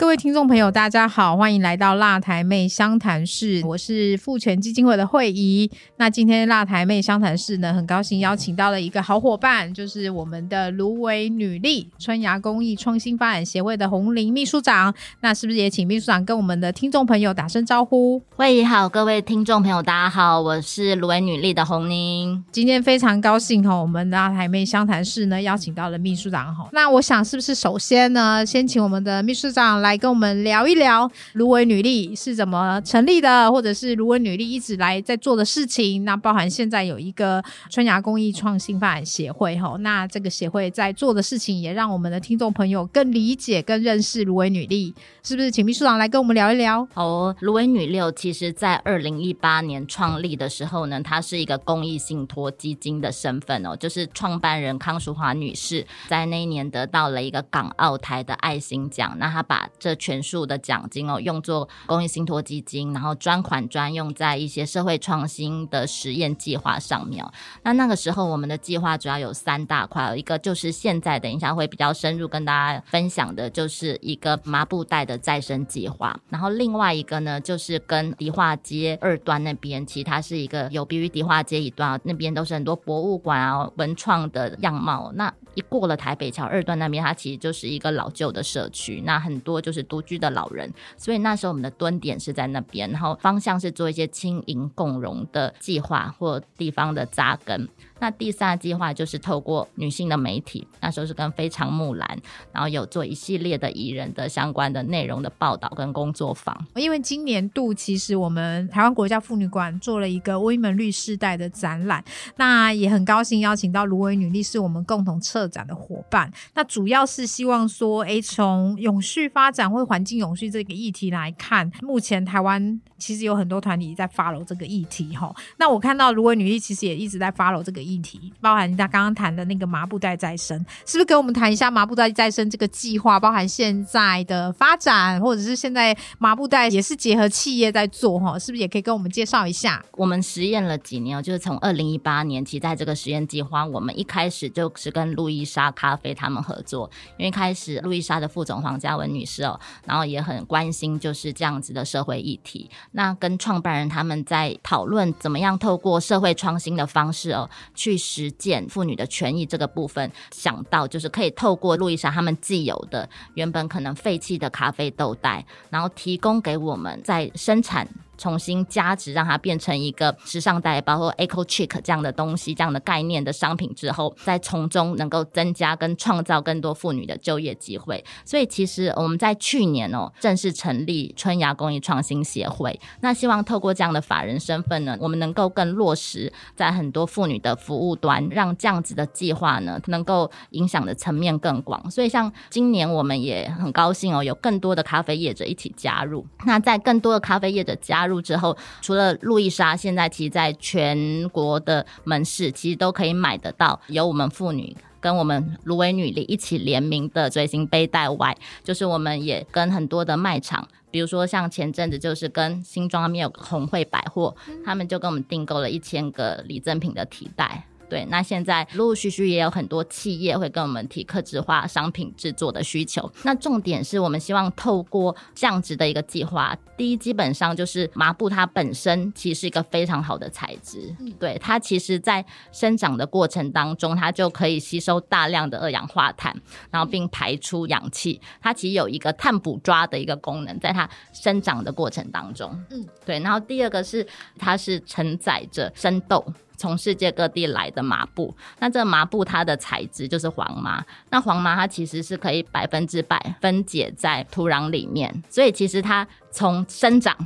各位听众朋友，大家好，欢迎来到辣台妹相谈室，我是父权基金会的会议。那今天辣台妹相谈室呢，很高兴邀请到了一个好伙伴，就是我们的芦苇女力春芽公益创新发展协会的红林秘书长。那是不是也请秘书长跟我们的听众朋友打声招呼？会议好，各位听众朋友，大家好，我是芦苇女力的洪玲。今天非常高兴哈，我们辣台妹相谈室呢邀请到了秘书长哈。那我想是不是首先呢，先请我们的秘书长来。来跟我们聊一聊芦苇女力是怎么成立的，或者是芦苇女力一直来在做的事情。那包含现在有一个春芽公益创新发展协会哈，那这个协会在做的事情也让我们的听众朋友更理解、更认识芦苇女力，是不是？请秘书长来跟我们聊一聊。哦，芦苇女六其实在二零一八年创立的时候呢，它是一个公益信托基金的身份哦，就是创办人康淑华女士在那一年得到了一个港澳台的爱心奖，那她把这全数的奖金哦，用作公益信托基金，然后专款专用在一些社会创新的实验计划上面哦。那那个时候，我们的计划主要有三大块，一个就是现在等一下会比较深入跟大家分享的，就是一个麻布袋的再生计划。然后另外一个呢，就是跟迪化街二端那边，其实它是一个有别于迪化街一段，那边都是很多博物馆啊、文创的样貌。那一过了台北桥二段那边，它其实就是一个老旧的社区，那很多就是独居的老人，所以那时候我们的蹲点是在那边，然后方向是做一些轻盈共融的计划或地方的扎根。那第三个计划就是透过女性的媒体，那时候是跟非常木兰，然后有做一系列的艺人的相关的内容的报道跟工作坊。因为今年度其实我们台湾国家妇女馆做了一个威门律世代的展览，那也很高兴邀请到芦苇女力是我们共同策展的伙伴。那主要是希望说，哎，从永续发展或环境永续这个议题来看，目前台湾其实有很多团体在 follow 这个议题哈。那我看到芦苇女力其实也一直在 follow 这个。议题包含他刚刚谈的那个麻布袋再生，是不是跟我们谈一下麻布袋再生这个计划？包含现在的发展，或者是现在麻布袋也是结合企业在做哈，是不是也可以跟我们介绍一下？我们实验了几年，就是从二零一八年起，在这个实验计划，我们一开始就是跟路易莎咖啡他们合作，因为开始路易莎的副总黄嘉文女士哦，然后也很关心就是这样子的社会议题。那跟创办人他们在讨论怎么样透过社会创新的方式哦。去实践妇女的权益这个部分，想到就是可以透过路易莎他们既有的原本可能废弃的咖啡豆袋，然后提供给我们在生产。重新加值，让它变成一个时尚袋，包括 Eco chick 这样的东西，这样的概念的商品之后，再从中能够增加跟创造更多妇女的就业机会。所以，其实我们在去年哦，正式成立春芽公益创新协会。那希望透过这样的法人身份呢，我们能够更落实在很多妇女的服务端，让这样子的计划呢，能够影响的层面更广。所以，像今年我们也很高兴哦，有更多的咖啡业者一起加入。那在更多的咖啡业者加入。入之后，除了路易莎，现在其实在全国的门市其实都可以买得到，有我们妇女跟我们芦苇女力一起联名的最新背带外，就是我们也跟很多的卖场，比如说像前阵子就是跟新庄那边有红会百货，他们就跟我们订购了一千个礼赠品的提袋。对，那现在陆陆续续也有很多企业会跟我们提客制化商品制作的需求。那重点是我们希望透过这样子的一个计划，第一，基本上就是麻布它本身其实是一个非常好的材质，对它其实在生长的过程当中，它就可以吸收大量的二氧化碳，然后并排出氧气。它其实有一个碳捕抓的一个功能，在它生长的过程当中，嗯，对。然后第二个是它是承载着生豆。从世界各地来的麻布，那这麻布它的材质就是黄麻，那黄麻它其实是可以百分之百分解在土壤里面，所以其实它从生长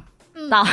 到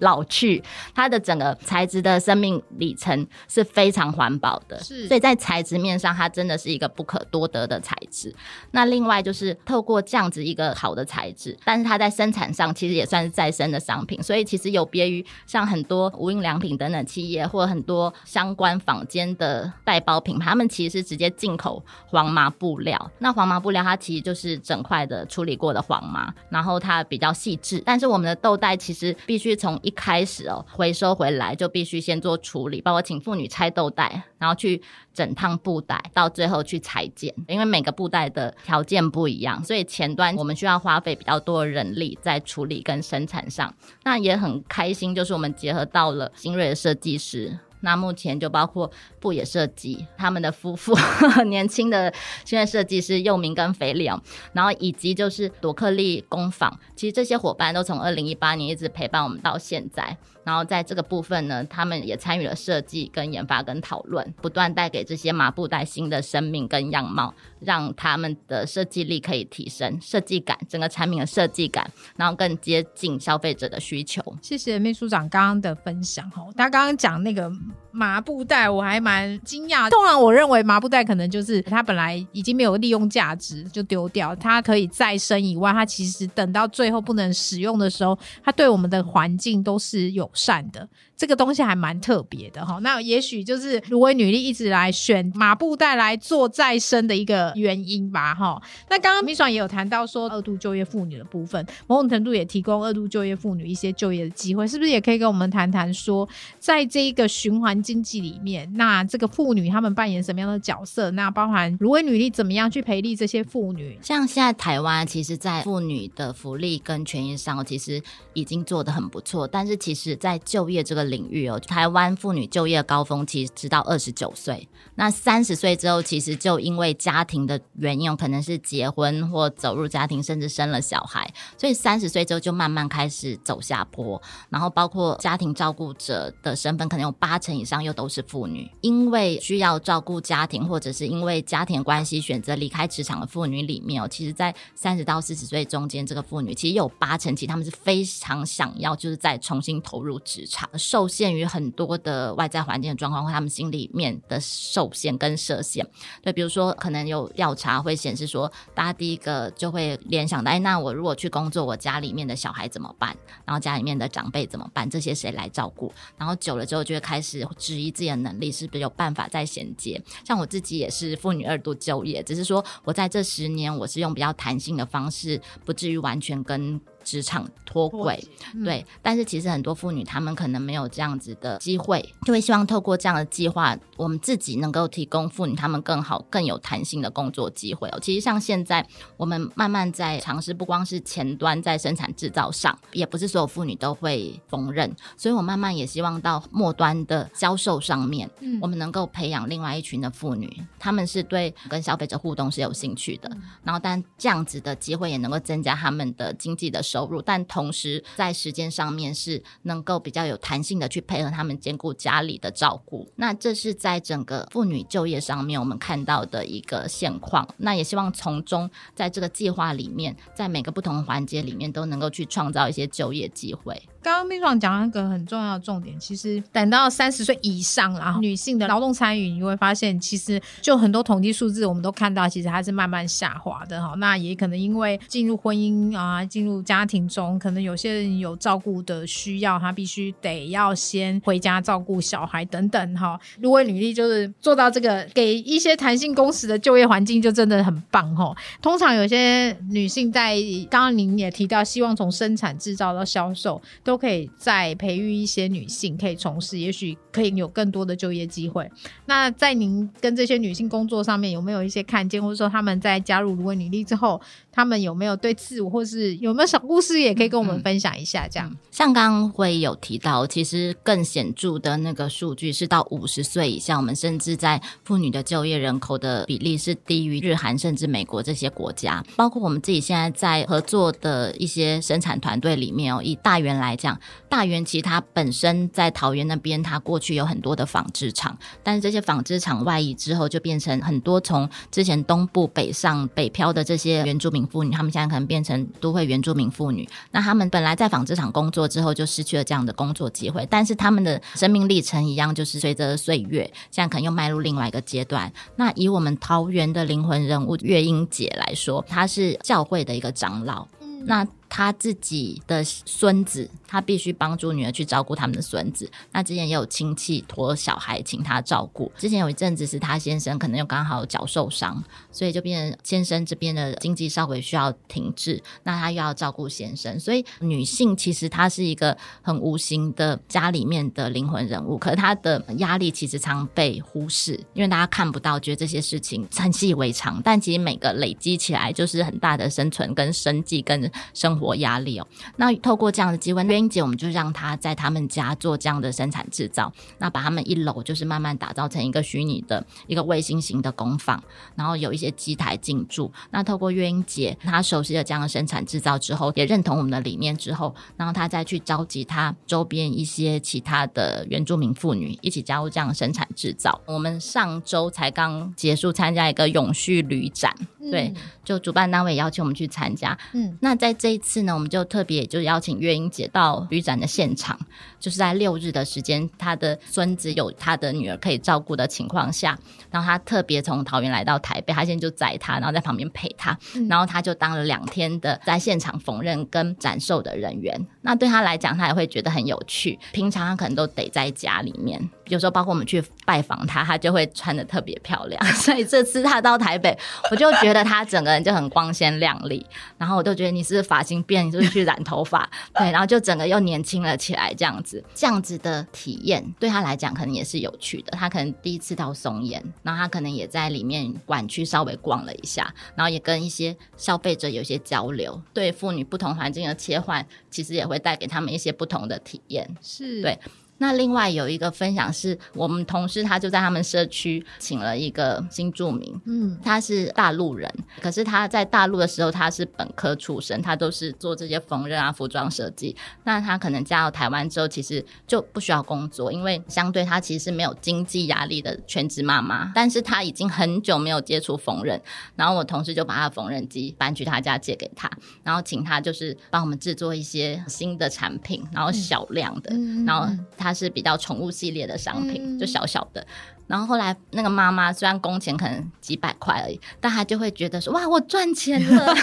老去，它的整个材质的生命里程是非常环保的，是所以在材质面上，它真的是一个不可多得的材质。那另外就是透过这样子一个好的材质，但是它在生产上其实也算是再生的商品，所以其实有别于像很多无印良品等等企业或很多相关坊间的代包品牌，他们其实是直接进口黄麻布料。那黄麻布料它其实就是整块的处理过的黄麻，然后它比较细致。但是我们的豆袋其实必须从一开始哦回收回来就必须先做处理，包括请妇女拆豆袋，然后去整趟布袋，到最后去裁剪。因为每个布袋的条件不一样，所以前端我们需要花费比较多的人力在处理跟生产上。那也很开心，就是我们结合到了新锐的设计师。那目前就包括布野设计他们的夫妇，年轻的新锐设计师佑明跟肥良，然后以及就是朵克利工坊，其实这些伙伴都从二零一八年一直陪伴我们到现在。然后在这个部分呢，他们也参与了设计、跟研发、跟讨论，不断带给这些麻布袋新的生命跟样貌，让他们的设计力可以提升，设计感，整个产品的设计感，然后更接近消费者的需求。谢谢秘书长刚刚的分享哈，他刚刚讲那个麻布袋，我还蛮惊讶。通常我认为麻布袋可能就是它本来已经没有利用价值就丢掉，它可以再生以外，它其实等到最后不能使用的时候，它对我们的环境都是有善的。这个东西还蛮特别的哈。那也许就是芦苇女力一直来选麻布袋来做再生的一个原因吧哈。那刚刚米爽也有谈到说二度就业妇女的部分，某种程度也提供二度就业妇女一些就业的机会，是不是也可以跟我们谈谈说，在这一个循环经济里面，那这个妇女她们扮演什么样的角色？那包含芦苇女力怎么样去培力这些妇女？像现在台湾，其实，在妇女的福利跟权益上，其实已经做得很不错。但是，其实，在就业这个领领域哦，台湾妇女就业高峰其实直到二十九岁，那三十岁之后，其实就因为家庭的原因，可能是结婚或走入家庭，甚至生了小孩，所以三十岁之后就慢慢开始走下坡。然后，包括家庭照顾者的身份，可能有八成以上又都是妇女，因为需要照顾家庭，或者是因为家庭关系选择离开职场的妇女里面哦，其实，在三十到四十岁中间，这个妇女其实有八成，其实他们是非常想要，就是再重新投入职场，受限于很多的外在环境的状况，或他们心里面的受限跟设限。对，比如说可能有调查会显示说，大家第一个就会联想到，哎，那我如果去工作，我家里面的小孩怎么办？然后家里面的长辈怎么办？这些谁来照顾？然后久了之后，就会开始质疑自己的能力是不是有办法再衔接。像我自己也是妇女二度就业，只是说我在这十年，我是用比较弹性的方式，不至于完全跟。职场脱轨，对，但是其实很多妇女她们可能没有这样子的机会，就会希望透过这样的计划，我们自己能够提供妇女她们更好、更有弹性的工作机会哦。其实像现在我们慢慢在尝试，不光是前端在生产制造上，也不是所有妇女都会缝纫，所以我慢慢也希望到末端的销售上面，嗯，我们能够培养另外一群的妇女，她们是对跟消费者互动是有兴趣的，然后但这样子的机会也能够增加他们的经济的。收入，但同时在时间上面是能够比较有弹性的去配合他们兼顾家里的照顾。那这是在整个妇女就业上面我们看到的一个现况。那也希望从中在这个计划里面，在每个不同环节里面都能够去创造一些就业机会。刚刚秘书长讲了一个很重要的重点，其实等到三十岁以上，然后女性的劳动参与，你会发现，其实就很多统计数字，我们都看到，其实它是慢慢下滑的哈。那也可能因为进入婚姻啊，进入家庭中，可能有些人有照顾的需要，他必须得要先回家照顾小孩等等哈。如果女力就是做到这个，给一些弹性工时的就业环境，就真的很棒哈。通常有些女性在刚刚您也提到，希望从生产制造到销售都。都可以再培育一些女性可以从事，也许可以有更多的就业机会。那在您跟这些女性工作上面，有没有一些看见，或者说他们在加入芦苇女力之后，他们有没有对自我，或是有没有小故事，也可以跟我们分享一下？这样，像刚刚会有提到，其实更显著的那个数据是到五十岁以下，我们甚至在妇女的就业人口的比例是低于日韩甚至美国这些国家。包括我们自己现在在合作的一些生产团队里面哦，以大元来。讲，大园其实它本身在桃园那边，它过去有很多的纺织厂，但是这些纺织厂外移之后，就变成很多从之前东部北上北漂的这些原住民妇女，他们现在可能变成都会原住民妇女。那他们本来在纺织厂工作之后，就失去了这样的工作机会，但是他们的生命历程一样，就是随着岁月，现在可能又迈入另外一个阶段。那以我们桃园的灵魂人物月英姐来说，她是教会的一个长老。那他自己的孙子，他必须帮助女儿去照顾他们的孙子。那之前也有亲戚托小孩请他照顾。之前有一阵子是他先生可能又刚好脚受伤，所以就变成先生这边的经济稍微需要停滞。那他又要照顾先生，所以女性其实她是一个很无形的家里面的灵魂人物。可是她的压力其实常被忽视，因为大家看不到，觉得这些事情很习以为常。但其实每个累积起来，就是很大的生存跟生计跟生活。活压力哦，那透过这样的机会，月英姐我们就让她在他们家做这样的生产制造，那把他们一楼就是慢慢打造成一个虚拟的一个卫星型的工坊，然后有一些机台进驻。那透过月英姐她熟悉了这样的生产制造之后，也认同我们的理念之后，然后她再去召集她周边一些其他的原住民妇女一起加入这样的生产制造。我们上周才刚结束参加一个永续旅展，对，就主办单位邀请我们去参加，嗯，那在这一次。次呢，我们就特别就邀请月英姐到旅展的现场，就是在六日的时间，她的孙子有她的女儿可以照顾的情况下，然后她特别从桃园来到台北，她现在就载她，然后在旁边陪她，然后她就当了两天的在现场缝纫跟展售的人员。那对她来讲，她也会觉得很有趣。平常她可能都得在家里面。有时候，包括我们去拜访她，她就会穿的特别漂亮。所以这次她到台北，我就觉得她整个人就很光鲜亮丽。然后我就觉得你是发型变，你是不是去染头发？对，然后就整个又年轻了起来，这样子，这样子的体验对他来讲可能也是有趣的。他可能第一次到松岩，然后他可能也在里面馆区稍微逛了一下，然后也跟一些消费者有一些交流。对妇女不同环境的切换，其实也会带给他们一些不同的体验。是对。那另外有一个分享是我们同事，他就在他们社区请了一个新住民，嗯，他是大陆人，可是他在大陆的时候他是本科出身，他都是做这些缝纫啊、服装设计。那他可能嫁到台湾之后，其实就不需要工作，因为相对他其实是没有经济压力的全职妈妈。但是他已经很久没有接触缝纫，然后我同事就把他的缝纫机搬去他家借给他，然后请他就是帮我们制作一些新的产品，然后小量的，然后。它是比较宠物系列的商品，就小小的。然后后来那个妈妈虽然工钱可能几百块而已，但她就会觉得说哇我赚钱了。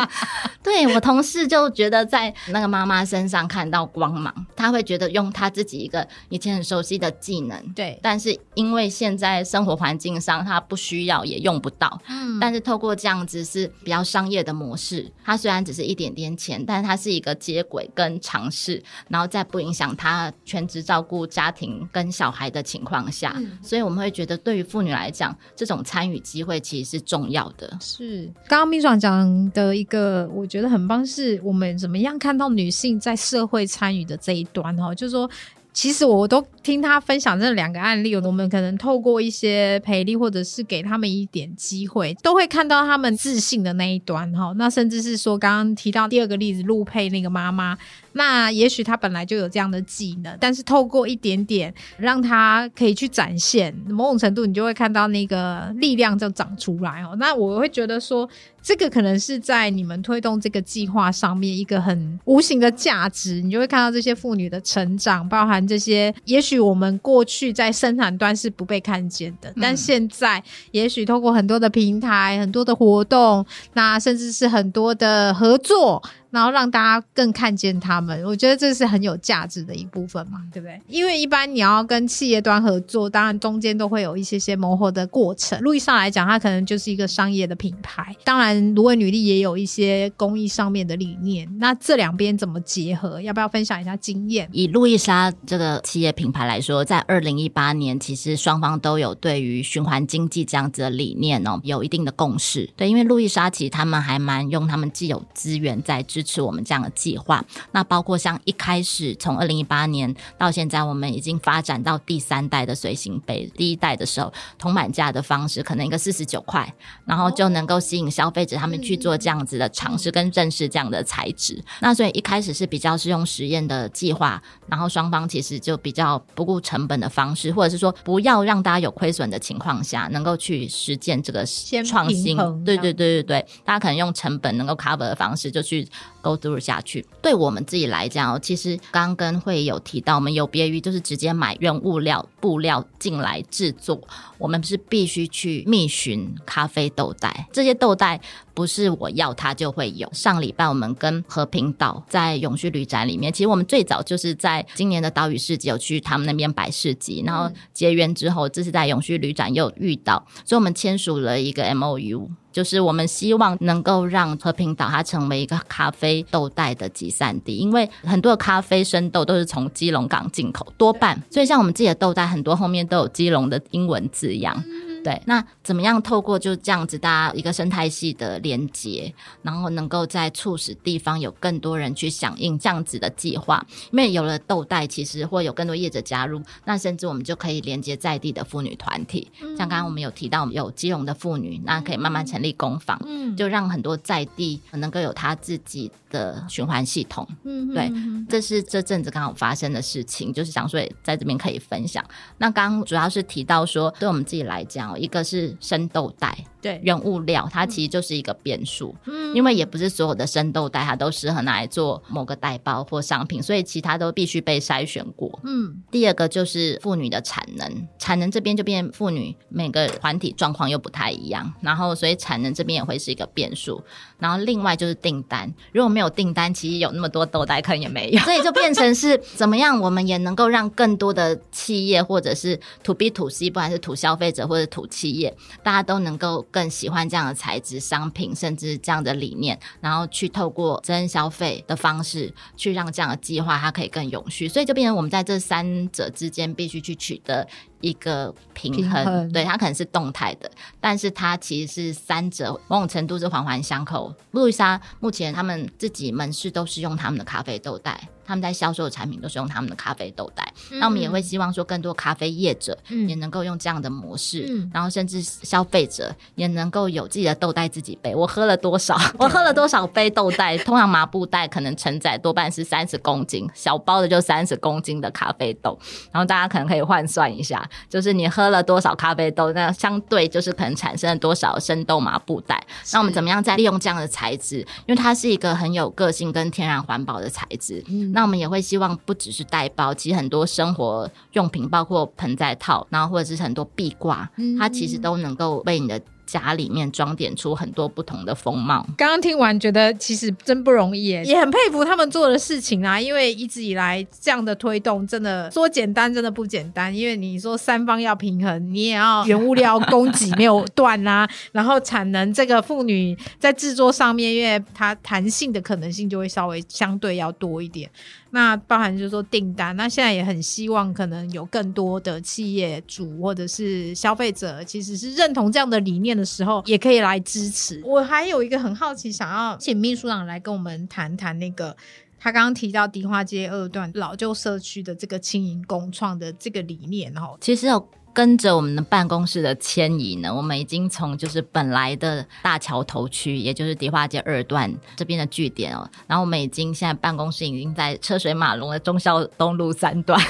对我同事就觉得在那个妈妈身上看到光芒，她会觉得用她自己一个以前很熟悉的技能，对，但是因为现在生活环境上她不需要也用不到，嗯，但是透过这样子是比较商业的模式，他虽然只是一点点钱，但是它是一个接轨跟尝试，然后在不影响他全职照顾家庭跟小孩的情况下，所以我我们会觉得对于妇女来讲，这种参与机会其实是重要的。是刚刚秘书长讲的一个，我觉得很棒，是我们怎么样看到女性在社会参与的这一端哈，就是说。其实我都听他分享这两个案例，我们可能透过一些培力，或者是给他们一点机会，都会看到他们自信的那一端哈。那甚至是说刚刚提到第二个例子，陆佩那个妈妈，那也许她本来就有这样的技能，但是透过一点点让她可以去展现，某种程度你就会看到那个力量就长出来哦。那我会觉得说。这个可能是在你们推动这个计划上面一个很无形的价值，你就会看到这些妇女的成长，包含这些，也许我们过去在生产端是不被看见的，但现在也许透过很多的平台、很多的活动，那甚至是很多的合作。然后让大家更看见他们，我觉得这是很有价值的一部分嘛，对不对？因为一般你要跟企业端合作，当然中间都会有一些些磨合的过程。路易莎来讲，它可能就是一个商业的品牌，当然芦苇女力也有一些公益上面的理念。那这两边怎么结合？要不要分享一下经验？以路易莎这个企业品牌来说，在二零一八年，其实双方都有对于循环经济这样子的理念哦，有一定的共识。对，因为路易莎其实他们还蛮用他们既有资源在制。支持我们这样的计划。那包括像一开始从二零一八年到现在，我们已经发展到第三代的随行杯。第一代的时候，铜板价的方式可能一个四十九块，然后就能够吸引消费者他们去做这样子的尝试跟认识这样的材质。那所以一开始是比较是用实验的计划，然后双方其实就比较不顾成本的方式，或者是说不要让大家有亏损的情况下，能够去实践这个创新。对对对对对，大家可能用成本能够 cover 的方式就去 go through 下去。对我们自己来讲哦，其实刚刚跟会有提到，我们有别于就是直接买原物料布料进来制作，我们是必须去觅寻咖啡豆袋，这些豆袋不是我要它就会有。上礼拜我们跟和平岛在永续旅展里面，其实我们最早就是在今年的岛屿市集有去他们那边摆市集，然后结缘之后，这是在永续旅展又遇到，所以我们签署了一个 M O U。就是我们希望能够让和平岛它成为一个咖啡豆袋的集散地，因为很多咖啡生豆都是从基隆港进口，多半，所以像我们自己的豆袋，很多后面都有基隆的英文字样。对，那怎么样透过就这样子大家一个生态系的连接，然后能够在促使地方有更多人去响应这样子的计划？因为有了豆袋，其实会有更多业者加入，那甚至我们就可以连接在地的妇女团体，像刚刚我们有提到有基隆的妇女，那可以慢慢成立工坊，嗯就让很多在地能够有他自己的循环系统。嗯对，这是这阵子刚好发生的事情，就是想说也在这边可以分享。那刚刚主要是提到说，对我们自己来讲，一个是生豆袋。对，原物料，它其实就是一个变数，嗯。因为也不是所有的生豆袋它都适合拿来做某个袋包或商品，所以其他都必须被筛选过。嗯。第二个就是妇女的产能，产能这边就变妇女每个团体状况又不太一样，然后所以产能这边也会是一个变数。然后另外就是订单，如果没有订单，其实有那么多豆袋可能也没有，所以就变成是怎么样，我们也能够让更多的企业或者是 to B to C，不管是 to 消费者或者 to 企业，大家都能够更喜欢这样的材质、商品，甚至这样的理念，然后去透过真消费的方式，去让这样的计划它可以更永续。所以就变成我们在这三者之间必须去取得一个平衡，平衡对它可能是动态的，但是它其实是三者某种程度是环环相扣。路易莎目前他们自己门市都是用他们的咖啡豆袋，他们在销售的产品都是用他们的咖啡豆袋。那我们也会希望说，更多咖啡业者嗯也能够用这样的模式，嗯然后甚至消费者也能够有自己的豆袋自己背。我喝了多少？我喝了多少杯豆袋？通常麻布袋可能承载多半是三十公斤，小包的就三十公斤的咖啡豆。然后大家可能可以换算一下，就是你喝了多少咖啡豆，那相对就是可能产生了多少生豆麻布袋。那我们怎么样再利用这样的材质？因为它是一个很有个性跟天然环保的材质。那我们也会希望不只是袋包，其实很多生活用品，包括盆栽套，然后或者是很多壁挂，它其实都能够为你的家里面装点出很多不同的风貌。刚刚听完，觉得其实真不容易耶，也很佩服他们做的事情啊。因为一直以来这样的推动，真的说简单，真的不简单。因为你说三方要平衡，你也要原物料供给没有断啦、然后产能这个妇女在制作上面，因为它弹性的可能性就会稍微相对要多一点。那包含就是说订单，那现在也很希望可能有更多的企业主或者是消费者，其实是认同这样的理念的时候，也可以来支持。我还有一个很好奇，想要请秘书长来跟我们谈谈那个。他刚刚提到迪化街二段老旧社区的这个轻盈共创的这个理念哦，其实有跟着我们的办公室的迁移呢，我们已经从就是本来的大桥头区，也就是迪化街二段这边的据点哦，然后我们已经现在办公室已经在车水马龙的中孝东路三段。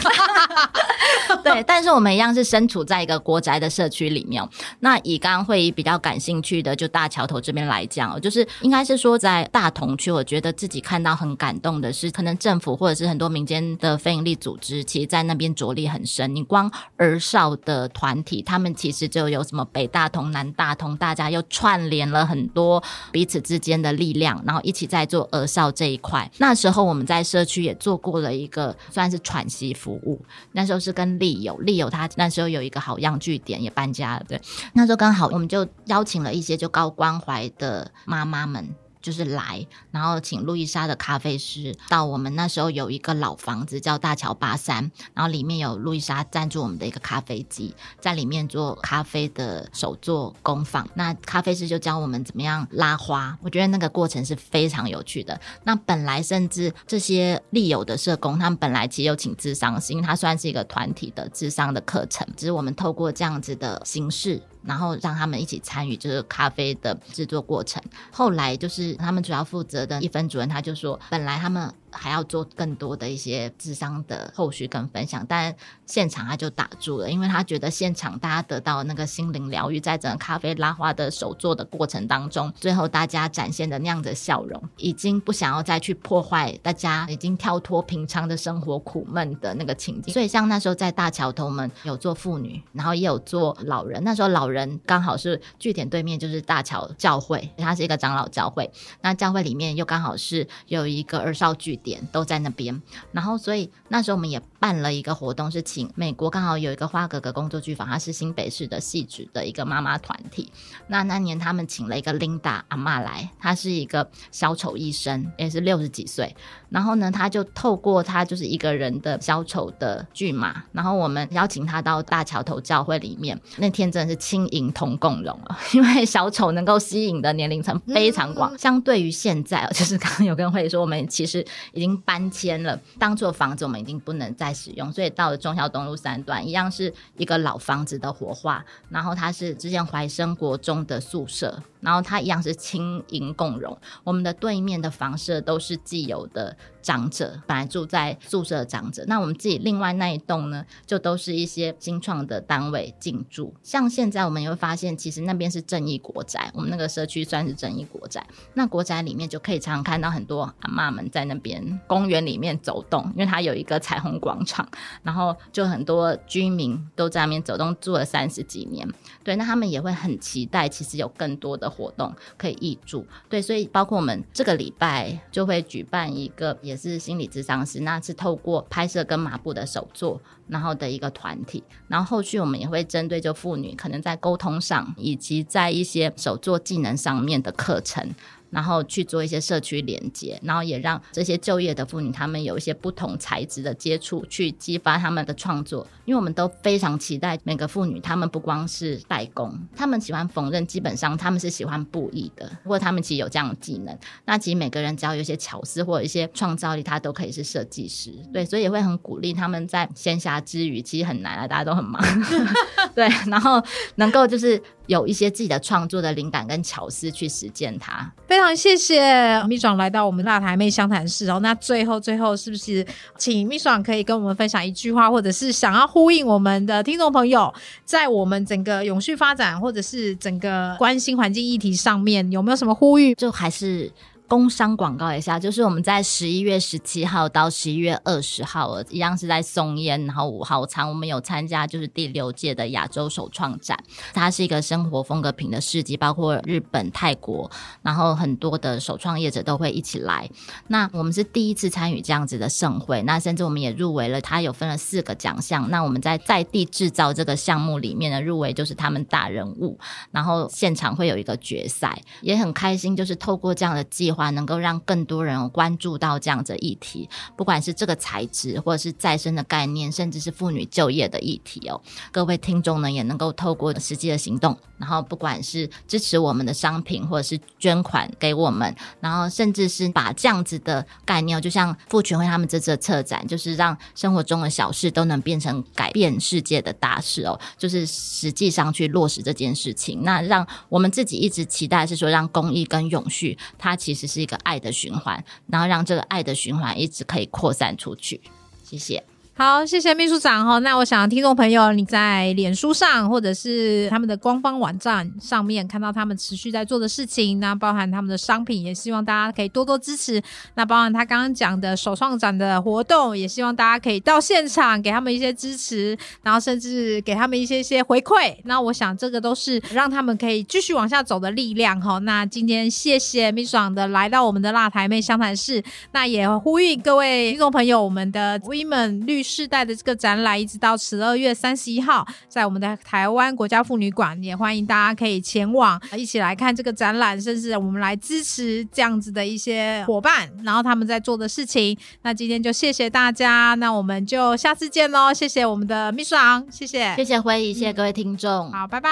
对，但是我们一样是身处在一个国宅的社区里面。那以刚刚会比较感兴趣的，就大桥头这边来讲，就是应该是说在大同区，我觉得自己看到很感动的是，可能政府或者是很多民间的非营利组织，其实在那边着力很深。你光儿少的团体，他们其实就有什么北大同、南大同，大家又串联了很多彼此之间的力量，然后一起在做儿少这一块。那时候我们在社区也做过了一个算是喘息服务，那时候是跟利友，利友他那时候有一个好样据点也搬家了，对，那时候刚好我们就邀请了一些就高关怀的妈妈们。就是来，然后请路易莎的咖啡师到我们那时候有一个老房子叫大桥八三，然后里面有路易莎赞助我们的一个咖啡机，在里面做咖啡的手作工坊。那咖啡师就教我们怎么样拉花，我觉得那个过程是非常有趣的。那本来甚至这些利友的社工，他们本来其实有请智商，因为它算是一个团体的智商的课程，只是我们透过这样子的形式。然后让他们一起参与就是咖啡的制作过程。后来就是他们主要负责的一分主任，他就说，本来他们还要做更多的一些智商的后续跟分享，但现场他就打住了，因为他觉得现场大家得到那个心灵疗愈，在整个咖啡拉花的手做的过程当中，最后大家展现的那样的笑容，已经不想要再去破坏大家已经跳脱平常的生活苦闷的那个情景。所以像那时候在大桥头们有做妇女，然后也有做老人，那时候老人刚好是据点对面就是大桥教会，它是一个长老教会。那教会里面又刚好是有一个二少据点都在那边，然后所以那时候我们也办了一个活动，是请美国刚好有一个花格格工作剧坊，它是新北市的戏剧的一个妈妈团体。那那年他们请了一个 Linda 阿妈来，她是一个小丑医生，也是六十几岁。然后呢，她就透过她就是一个人的小丑的剧码，然后我们邀请她到大桥头教会里面。那天真的是轻盈同共融了，因为小丑能够吸引的年龄层非常广。相对于现在，就是刚刚有跟会说，我们其实已经搬迁了，当做房子我们已经不能再使用，所以到了中孝东路三段，一样是一个老房子的活化。然后它是之前怀生国中的宿舍，然后它一样是轻盈共融。我们的对面的房舍都是既有的。长者本来住在宿舍的长者，那我们自己另外那一栋呢，就都是一些新创的单位进驻。像现在我们也会发现，其实那边是正义国宅，我们那个社区算是正义国宅。那国宅里面就可以常常看到很多阿妈们在那边公园里面走动，因为它有一个彩虹广场，然后就很多居民都在那边走动，住了三十几年。对，那他们也会很期待，其实有更多的活动可以挹住。对，所以包括我们这个礼拜就会举办一个。也是心理咨商师，那是透过拍摄跟麻布的手作，然后的一个团体，然后后续我们也会针对就妇女可能在沟通上，以及在一些手作技能上面的课程。然后去做一些社区连接，然后也让这些就业的妇女，她们有一些不同材质的接触，去激发她们的创作。因为我们都非常期待每个妇女，她们不光是代工，她们喜欢缝纫，基本上她们是喜欢布艺的，或者她们其实有这样的技能。那其实每个人只要有一些巧思或者一些创造力，她都可以是设计师。对，所以也会很鼓励她们在闲暇之余，其实很难啊，大家都很忙。对，然后能够就是有一些自己的创作的灵感跟巧思去实践它。非常谢谢蜜爽来到我们辣台妹湘潭市哦。那最后最后是不是请蜜爽可以跟我们分享一句话，或者是想要呼应我们的听众朋友，在我们整个永续发展或者是整个关心环境议题上面，有没有什么呼吁？就还是。工商广告一下，就是我们在十一月十七号到十一月二十号，一样是在松烟，然后五号仓，我们有参加就是第六届的亚洲首创展，它是一个生活风格品的市集，包括日本、泰国，然后很多的首创业者都会一起来。那我们是第一次参与这样子的盛会，那甚至我们也入围了，它有分了四个奖项。那我们在在地制造这个项目里面的入围就是他们大人物，然后现场会有一个决赛，也很开心，就是透过这样的计划。能够让更多人关注到这样的议题，不管是这个材质，或者是再生的概念，甚至是妇女就业的议题哦。各位听众呢，也能够透过实际的行动，然后不管是支持我们的商品，或者是捐款给我们，然后甚至是把这样子的概念，就像妇群会他们这次的策展，就是让生活中的小事都能变成改变世界的大事哦。就是实际上去落实这件事情，那让我们自己一直期待是说，让公益跟永续，它其实。是一个爱的循环，然后让这个爱的循环一直可以扩散出去。谢谢。好，谢谢秘书长哈。那我想听众朋友你在脸书上或者是他们的官方网站上面看到他们持续在做的事情，那包含他们的商品，也希望大家可以多多支持。那包含他刚刚讲的首创展的活动，也希望大家可以到现场给他们一些支持，然后甚至给他们一些些回馈。那我想这个都是让他们可以继续往下走的力量哈。那今天谢谢秘书长的来到我们的辣台妹湘潭市，那也呼吁各位听众朋友，我们的 Women 律师。世代的这个展览，一直到十二月三十一号，在我们的台湾国家妇女馆，也欢迎大家可以前往一起来看这个展览，甚至我们来支持这样子的一些伙伴，然后他们在做的事情。那今天就谢谢大家，那我们就下次见喽！谢谢我们的秘书长，谢谢，谢谢辉仪，谢谢各位听众，好，拜拜，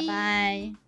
拜拜。